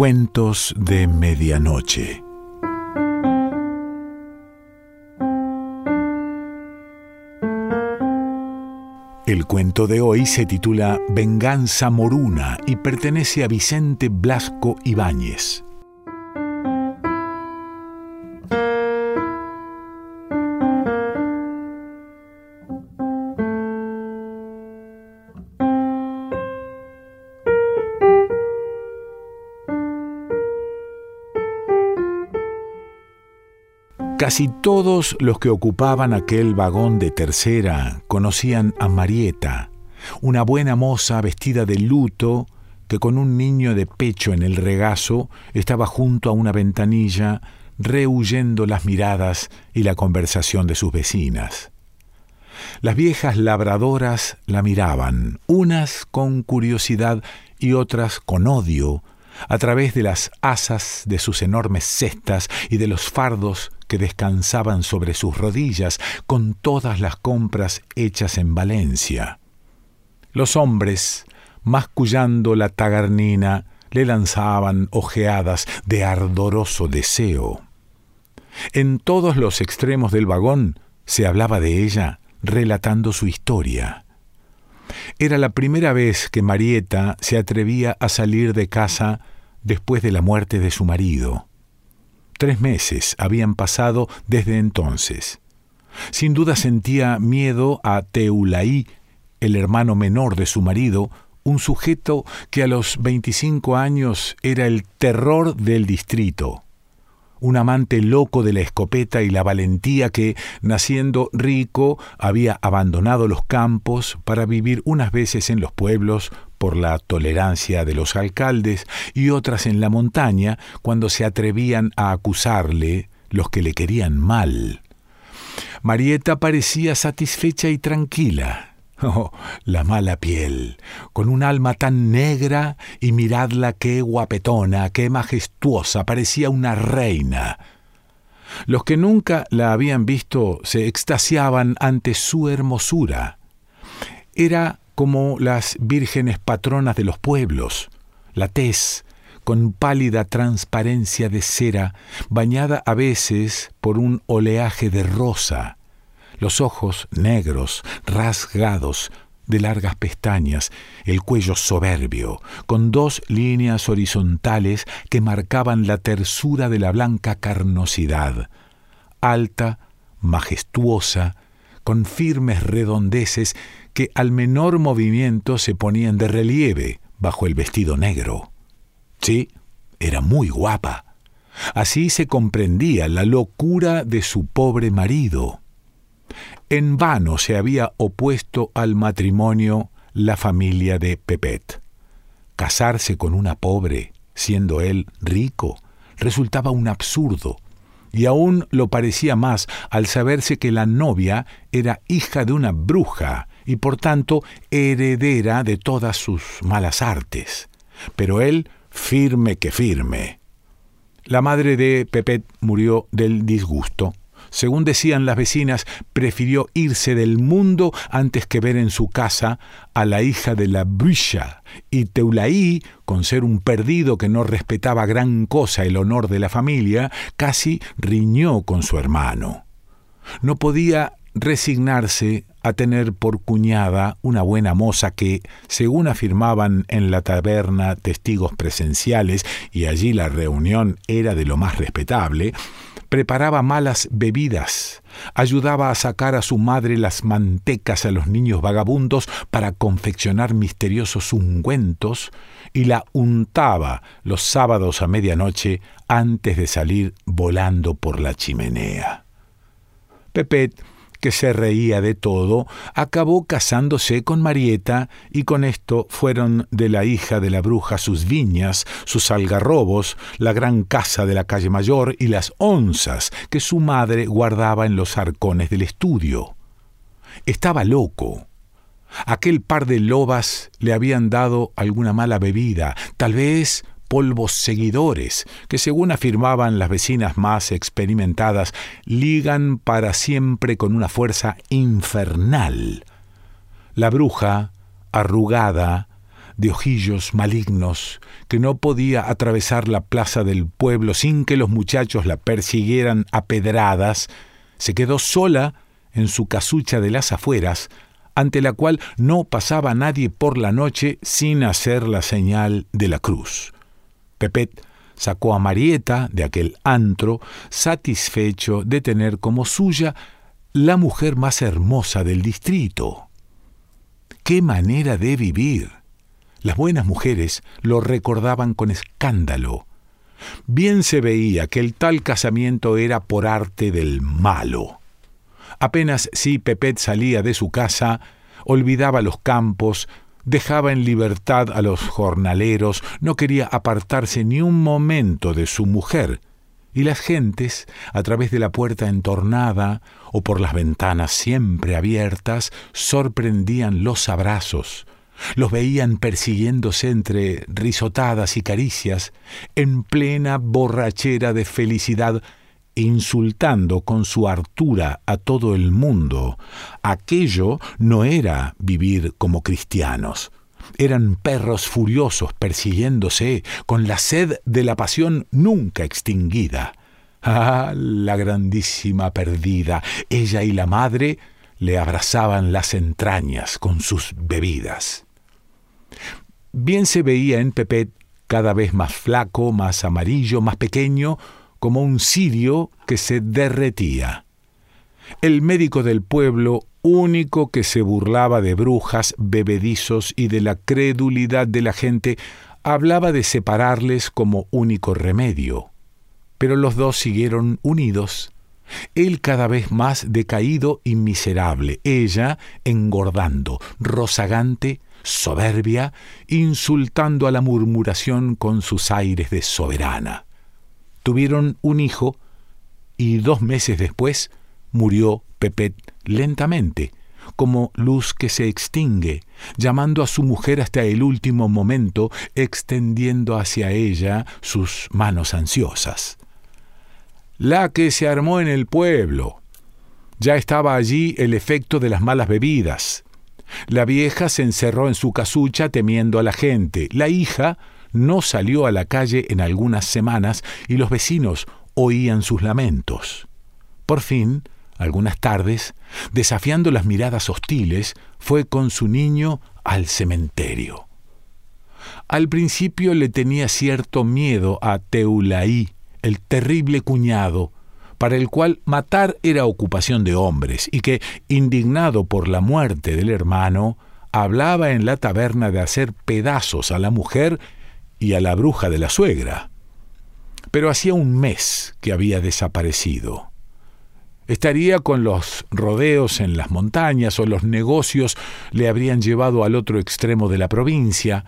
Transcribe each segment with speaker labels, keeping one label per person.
Speaker 1: Cuentos de Medianoche. El cuento de hoy se titula Venganza Moruna y pertenece a Vicente Blasco Ibáñez. Casi todos los que ocupaban aquel vagón de tercera conocían a Marieta, una buena moza vestida de luto que con un niño de pecho en el regazo estaba junto a una ventanilla rehuyendo las miradas y la conversación de sus vecinas. Las viejas labradoras la miraban, unas con curiosidad y otras con odio, a través de las asas de sus enormes cestas y de los fardos que descansaban sobre sus rodillas con todas las compras hechas en Valencia. Los hombres, mascullando la tagarnina, le lanzaban ojeadas de ardoroso deseo. En todos los extremos del vagón se hablaba de ella, relatando su historia. Era la primera vez que Marieta se atrevía a salir de casa después de la muerte de su marido. Tres meses habían pasado desde entonces. Sin duda sentía miedo a Teulaí, el hermano menor de su marido, un sujeto que a los 25 años era el terror del distrito un amante loco de la escopeta y la valentía que, naciendo rico, había abandonado los campos para vivir unas veces en los pueblos por la tolerancia de los alcaldes y otras en la montaña cuando se atrevían a acusarle los que le querían mal. Marieta parecía satisfecha y tranquila. Oh, la mala piel, con un alma tan negra y miradla qué guapetona, qué majestuosa, parecía una reina. Los que nunca la habían visto se extasiaban ante su hermosura. Era como las vírgenes patronas de los pueblos, la tez, con pálida transparencia de cera, bañada a veces por un oleaje de rosa, los ojos negros, rasgados, de largas pestañas, el cuello soberbio, con dos líneas horizontales que marcaban la tersura de la blanca carnosidad, alta, majestuosa, con firmes redondeces que al menor movimiento se ponían de relieve bajo el vestido negro. Sí, era muy guapa. Así se comprendía la locura de su pobre marido. En vano se había opuesto al matrimonio la familia de Pepet. Casarse con una pobre, siendo él rico, resultaba un absurdo, y aún lo parecía más al saberse que la novia era hija de una bruja y por tanto heredera de todas sus malas artes. Pero él firme que firme. La madre de Pepet murió del disgusto según decían las vecinas, prefirió irse del mundo antes que ver en su casa a la hija de la bruja, y Teulaí, con ser un perdido que no respetaba gran cosa el honor de la familia, casi riñó con su hermano. No podía resignarse a tener por cuñada una buena moza que, según afirmaban en la taberna testigos presenciales, y allí la reunión era de lo más respetable, preparaba malas bebidas, ayudaba a sacar a su madre las mantecas a los niños vagabundos para confeccionar misteriosos ungüentos y la untaba los sábados a medianoche antes de salir volando por la chimenea. Pepet que se reía de todo, acabó casándose con Marieta y con esto fueron de la hija de la bruja sus viñas, sus algarrobos, la gran casa de la calle mayor y las onzas que su madre guardaba en los arcones del estudio. Estaba loco. Aquel par de lobas le habían dado alguna mala bebida, tal vez polvos seguidores, que según afirmaban las vecinas más experimentadas, ligan para siempre con una fuerza infernal. La bruja, arrugada, de ojillos malignos, que no podía atravesar la plaza del pueblo sin que los muchachos la persiguieran a pedradas, se quedó sola en su casucha de las afueras, ante la cual no pasaba nadie por la noche sin hacer la señal de la cruz. Pepet sacó a Marieta de aquel antro, satisfecho de tener como suya la mujer más hermosa del distrito. ¡Qué manera de vivir! Las buenas mujeres lo recordaban con escándalo. Bien se veía que el tal casamiento era por arte del malo. Apenas si Pepet salía de su casa, olvidaba los campos, dejaba en libertad a los jornaleros, no quería apartarse ni un momento de su mujer, y las gentes, a través de la puerta entornada o por las ventanas siempre abiertas, sorprendían los abrazos, los veían persiguiéndose entre risotadas y caricias, en plena borrachera de felicidad insultando con su hartura a todo el mundo. Aquello no era vivir como cristianos. Eran perros furiosos persiguiéndose con la sed de la pasión nunca extinguida. Ah, la grandísima perdida. Ella y la madre le abrazaban las entrañas con sus bebidas. Bien se veía en Pepet cada vez más flaco, más amarillo, más pequeño, como un cirio que se derretía. El médico del pueblo, único que se burlaba de brujas, bebedizos y de la credulidad de la gente, hablaba de separarles como único remedio. Pero los dos siguieron unidos. Él cada vez más decaído y miserable, ella engordando, rozagante, soberbia, insultando a la murmuración con sus aires de soberana tuvieron un hijo y dos meses después murió Pepet lentamente, como luz que se extingue, llamando a su mujer hasta el último momento, extendiendo hacia ella sus manos ansiosas. La que se armó en el pueblo. Ya estaba allí el efecto de las malas bebidas. La vieja se encerró en su casucha temiendo a la gente. La hija no salió a la calle en algunas semanas y los vecinos oían sus lamentos. Por fin, algunas tardes, desafiando las miradas hostiles, fue con su niño al cementerio. Al principio le tenía cierto miedo a Teulaí, el terrible cuñado, para el cual matar era ocupación de hombres, y que, indignado por la muerte del hermano, hablaba en la taberna de hacer pedazos a la mujer y a la bruja de la suegra. Pero hacía un mes que había desaparecido. Estaría con los rodeos en las montañas o los negocios le habrían llevado al otro extremo de la provincia.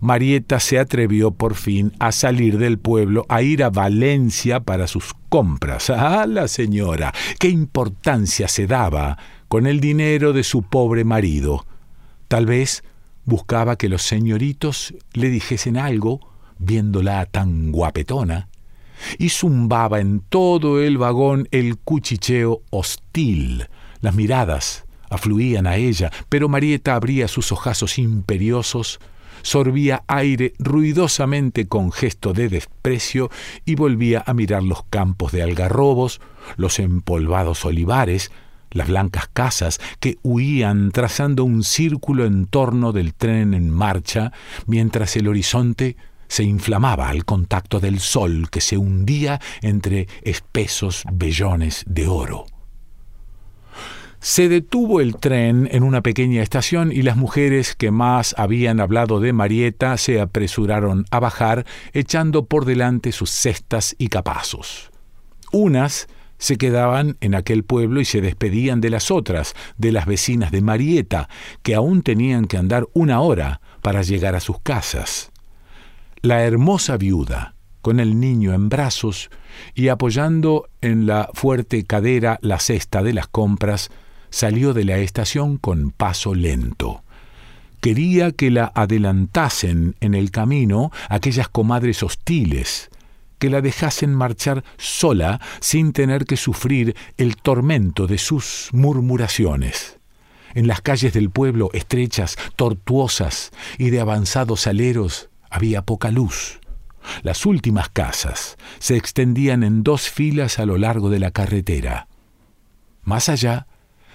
Speaker 1: Marieta se atrevió por fin a salir del pueblo, a ir a Valencia para sus compras. ¡Ah, la señora! ¡Qué importancia se daba con el dinero de su pobre marido! Tal vez buscaba que los señoritos le dijesen algo, viéndola tan guapetona, y zumbaba en todo el vagón el cuchicheo hostil. Las miradas afluían a ella, pero Marieta abría sus ojazos imperiosos, sorbía aire ruidosamente con gesto de desprecio y volvía a mirar los campos de algarrobos, los empolvados olivares, las blancas casas que huían trazando un círculo en torno del tren en marcha, mientras el horizonte se inflamaba al contacto del sol que se hundía entre espesos vellones de oro. Se detuvo el tren en una pequeña estación y las mujeres que más habían hablado de Marieta se apresuraron a bajar, echando por delante sus cestas y capazos. Unas se quedaban en aquel pueblo y se despedían de las otras, de las vecinas de Marieta, que aún tenían que andar una hora para llegar a sus casas. La hermosa viuda, con el niño en brazos y apoyando en la fuerte cadera la cesta de las compras, salió de la estación con paso lento. Quería que la adelantasen en el camino aquellas comadres hostiles, que la dejasen marchar sola sin tener que sufrir el tormento de sus murmuraciones. En las calles del pueblo, estrechas, tortuosas y de avanzados aleros, había poca luz. Las últimas casas se extendían en dos filas a lo largo de la carretera. Más allá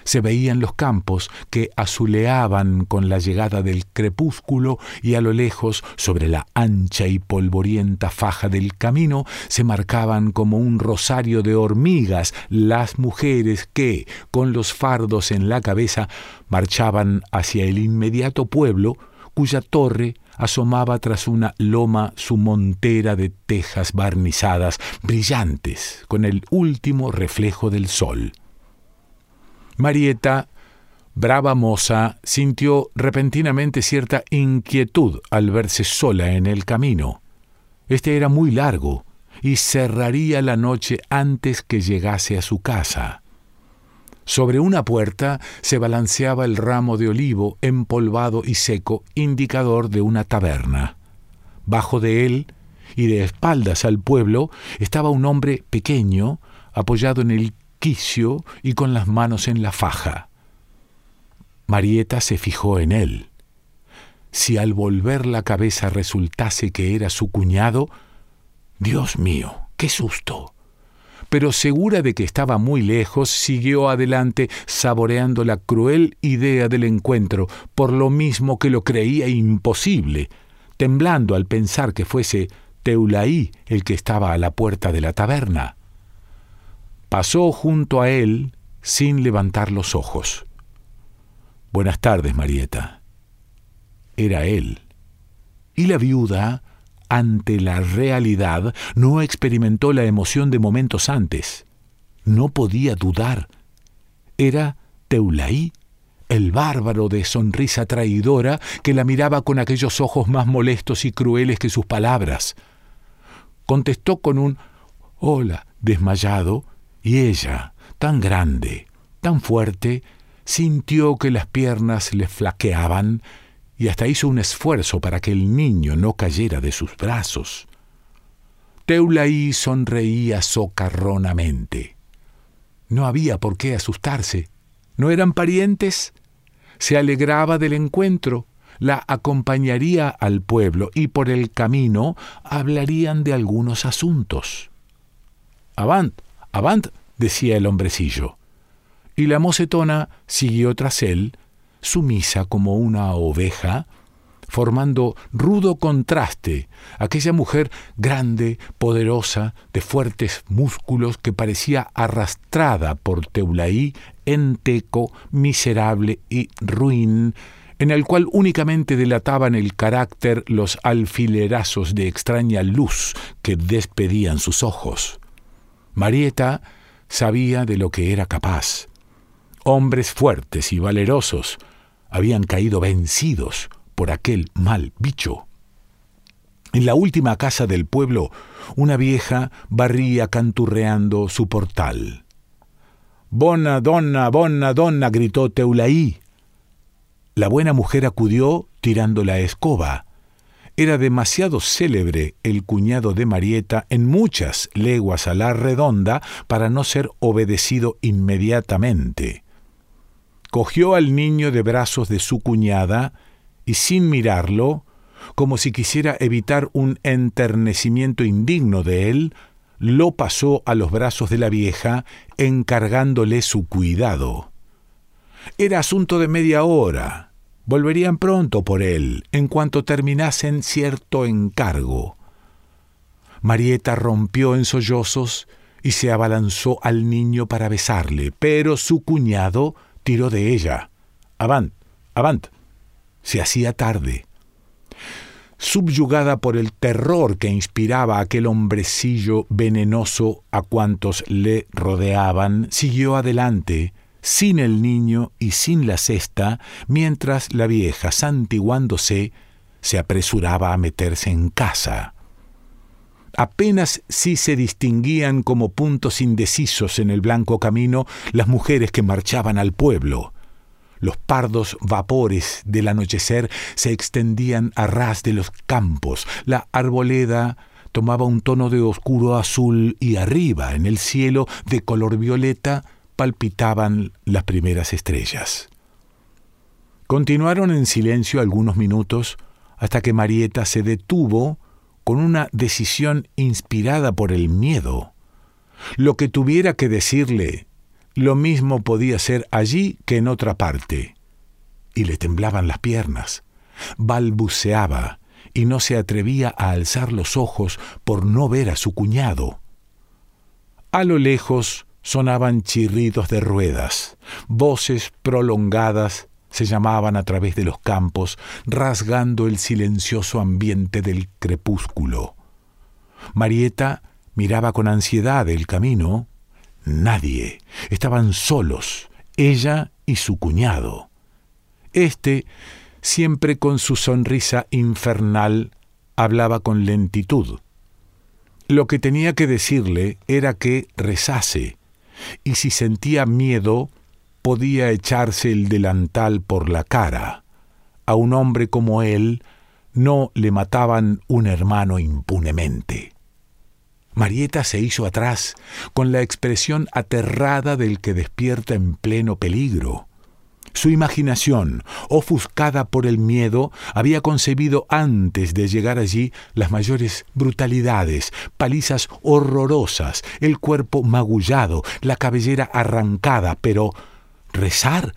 Speaker 1: se veían los campos que azuleaban con la llegada del crepúsculo y a lo lejos, sobre la ancha y polvorienta faja del camino, se marcaban como un rosario de hormigas las mujeres que, con los fardos en la cabeza, marchaban hacia el inmediato pueblo, cuya torre asomaba tras una loma su montera de tejas barnizadas, brillantes, con el último reflejo del sol. Marieta, brava moza, sintió repentinamente cierta inquietud al verse sola en el camino. Este era muy largo y cerraría la noche antes que llegase a su casa. Sobre una puerta se balanceaba el ramo de olivo empolvado y seco, indicador de una taberna. Bajo de él, y de espaldas al pueblo, estaba un hombre pequeño, apoyado en el y con las manos en la faja. Marieta se fijó en él. Si al volver la cabeza resultase que era su cuñado, Dios mío, qué susto. Pero segura de que estaba muy lejos, siguió adelante saboreando la cruel idea del encuentro, por lo mismo que lo creía imposible, temblando al pensar que fuese Teulaí el que estaba a la puerta de la taberna pasó junto a él sin levantar los ojos. Buenas tardes, Marieta. Era él. Y la viuda, ante la realidad, no experimentó la emoción de momentos antes. No podía dudar. Era Teulaí, el bárbaro de sonrisa traidora que la miraba con aquellos ojos más molestos y crueles que sus palabras. Contestó con un hola desmayado y ella, tan grande, tan fuerte, sintió que las piernas le flaqueaban y hasta hizo un esfuerzo para que el niño no cayera de sus brazos. Teulaí sonreía socarronamente. No había por qué asustarse. ¿No eran parientes? Se alegraba del encuentro, la acompañaría al pueblo y por el camino hablarían de algunos asuntos. Avant, Avant, decía el hombrecillo. Y la mocetona siguió tras él, sumisa como una oveja, formando rudo contraste, aquella mujer grande, poderosa, de fuertes músculos que parecía arrastrada por Teulaí, enteco, miserable y ruin, en el cual únicamente delataban el carácter los alfilerazos de extraña luz que despedían sus ojos. Marieta sabía de lo que era capaz. Hombres fuertes y valerosos habían caído vencidos por aquel mal bicho. En la última casa del pueblo, una vieja barría canturreando su portal. Bona donna, bona gritó Teulaí. La buena mujer acudió tirando la escoba. Era demasiado célebre el cuñado de Marieta en muchas leguas a la redonda para no ser obedecido inmediatamente. Cogió al niño de brazos de su cuñada y sin mirarlo, como si quisiera evitar un enternecimiento indigno de él, lo pasó a los brazos de la vieja, encargándole su cuidado. Era asunto de media hora, Volverían pronto por él, en cuanto terminasen cierto encargo. Marieta rompió en sollozos y se abalanzó al niño para besarle, pero su cuñado tiró de ella. Avant, avant. Se hacía tarde. Subyugada por el terror que inspiraba aquel hombrecillo venenoso a cuantos le rodeaban, siguió adelante, sin el niño y sin la cesta, mientras la vieja, santiguándose, se apresuraba a meterse en casa. Apenas si se distinguían como puntos indecisos en el blanco camino las mujeres que marchaban al pueblo. Los pardos vapores del anochecer se extendían a ras de los campos, la arboleda tomaba un tono de oscuro azul y arriba, en el cielo de color violeta, palpitaban las primeras estrellas. Continuaron en silencio algunos minutos hasta que Marieta se detuvo con una decisión inspirada por el miedo. Lo que tuviera que decirle, lo mismo podía ser allí que en otra parte. Y le temblaban las piernas. Balbuceaba y no se atrevía a alzar los ojos por no ver a su cuñado. A lo lejos sonaban chirridos de ruedas, voces prolongadas se llamaban a través de los campos, rasgando el silencioso ambiente del crepúsculo. Marieta miraba con ansiedad el camino. Nadie. Estaban solos, ella y su cuñado. Este, siempre con su sonrisa infernal, hablaba con lentitud. Lo que tenía que decirle era que rezase, y si sentía miedo, podía echarse el delantal por la cara. A un hombre como él no le mataban un hermano impunemente. Marieta se hizo atrás, con la expresión aterrada del que despierta en pleno peligro. Su imaginación, ofuscada por el miedo, había concebido antes de llegar allí las mayores brutalidades, palizas horrorosas, el cuerpo magullado, la cabellera arrancada, pero rezar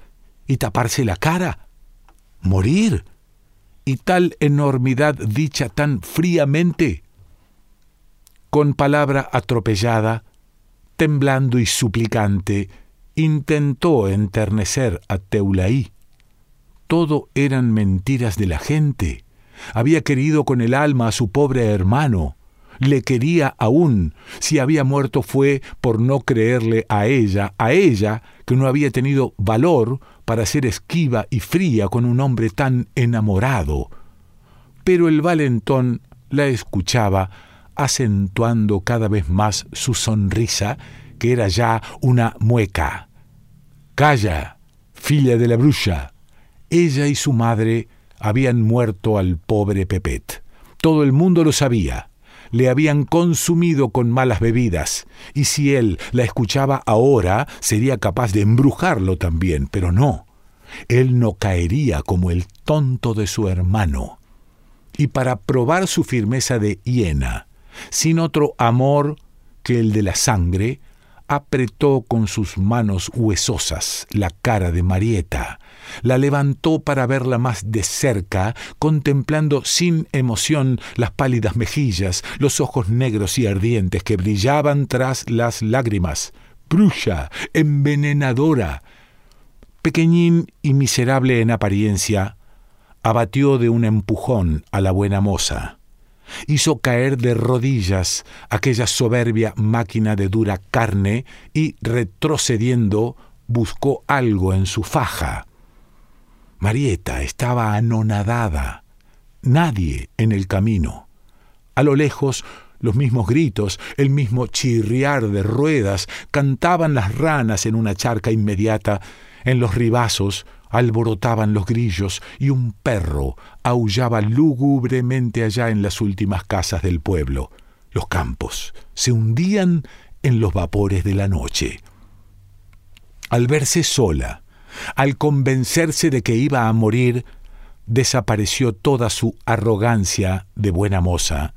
Speaker 1: y taparse la cara, morir, y tal enormidad dicha tan fríamente. Con palabra atropellada, temblando y suplicante, intentó enternecer a Teulaí. Todo eran mentiras de la gente. Había querido con el alma a su pobre hermano, le quería aún. Si había muerto fue por no creerle a ella, a ella que no había tenido valor para ser esquiva y fría con un hombre tan enamorado. Pero el valentón la escuchaba, acentuando cada vez más su sonrisa, que era ya una mueca. Calla, filla de la bruja. Ella y su madre habían muerto al pobre Pepet. Todo el mundo lo sabía le habían consumido con malas bebidas, y si él la escuchaba ahora, sería capaz de embrujarlo también, pero no. Él no caería como el tonto de su hermano. Y para probar su firmeza de hiena, sin otro amor que el de la sangre, apretó con sus manos huesosas la cara de Marieta, la levantó para verla más de cerca, contemplando sin emoción las pálidas mejillas, los ojos negros y ardientes que brillaban tras las lágrimas. Bruja, envenenadora. Pequeñín y miserable en apariencia, abatió de un empujón a la buena moza hizo caer de rodillas aquella soberbia máquina de dura carne y, retrocediendo, buscó algo en su faja. Marieta estaba anonadada. Nadie en el camino. A lo lejos, los mismos gritos, el mismo chirriar de ruedas, cantaban las ranas en una charca inmediata, en los ribazos alborotaban los grillos y un perro aullaba lúgubremente allá en las últimas casas del pueblo. Los campos se hundían en los vapores de la noche. Al verse sola, al convencerse de que iba a morir, desapareció toda su arrogancia de buena moza.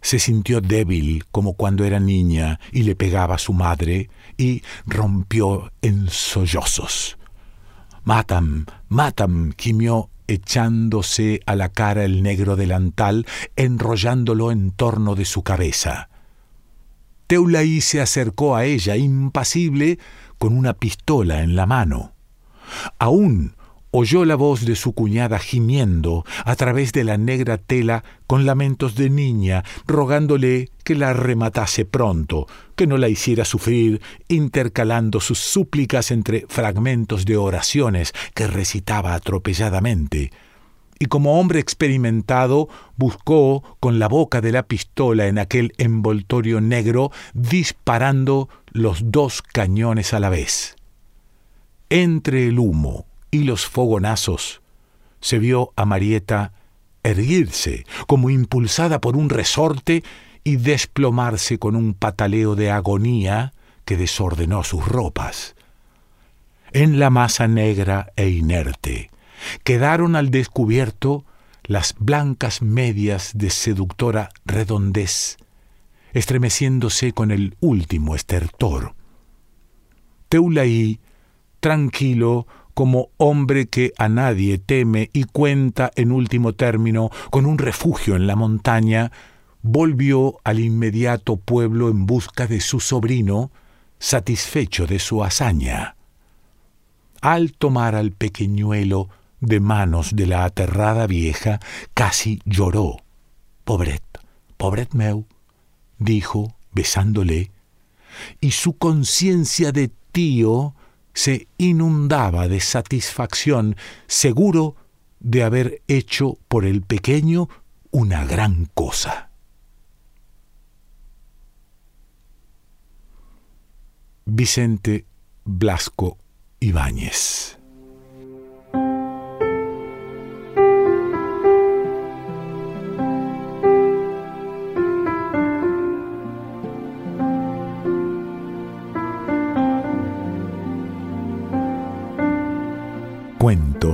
Speaker 1: Se sintió débil como cuando era niña y le pegaba a su madre y rompió en sollozos. Matam, matam, gimió echándose a la cara el negro delantal, enrollándolo en torno de su cabeza. Teulaí se acercó a ella, impasible, con una pistola en la mano. Aún oyó la voz de su cuñada gimiendo a través de la negra tela con lamentos de niña, rogándole que la rematase pronto, que no la hiciera sufrir, intercalando sus súplicas entre fragmentos de oraciones que recitaba atropelladamente. Y como hombre experimentado, buscó con la boca de la pistola en aquel envoltorio negro, disparando los dos cañones a la vez. Entre el humo y los fogonazos, se vio a Marieta erguirse como impulsada por un resorte y desplomarse con un pataleo de agonía que desordenó sus ropas. En la masa negra e inerte, Quedaron al descubierto las blancas medias de seductora redondez, estremeciéndose con el último estertor. Teulaí, tranquilo, como hombre que a nadie teme y cuenta en último término con un refugio en la montaña, volvió al inmediato pueblo en busca de su sobrino, satisfecho de su hazaña. Al tomar al pequeñuelo de manos de la aterrada vieja, casi lloró. Pobret, pobret meu, dijo, besándole, y su conciencia de tío se inundaba de satisfacción, seguro de haber hecho por el pequeño una gran cosa. Vicente Blasco Ibáñez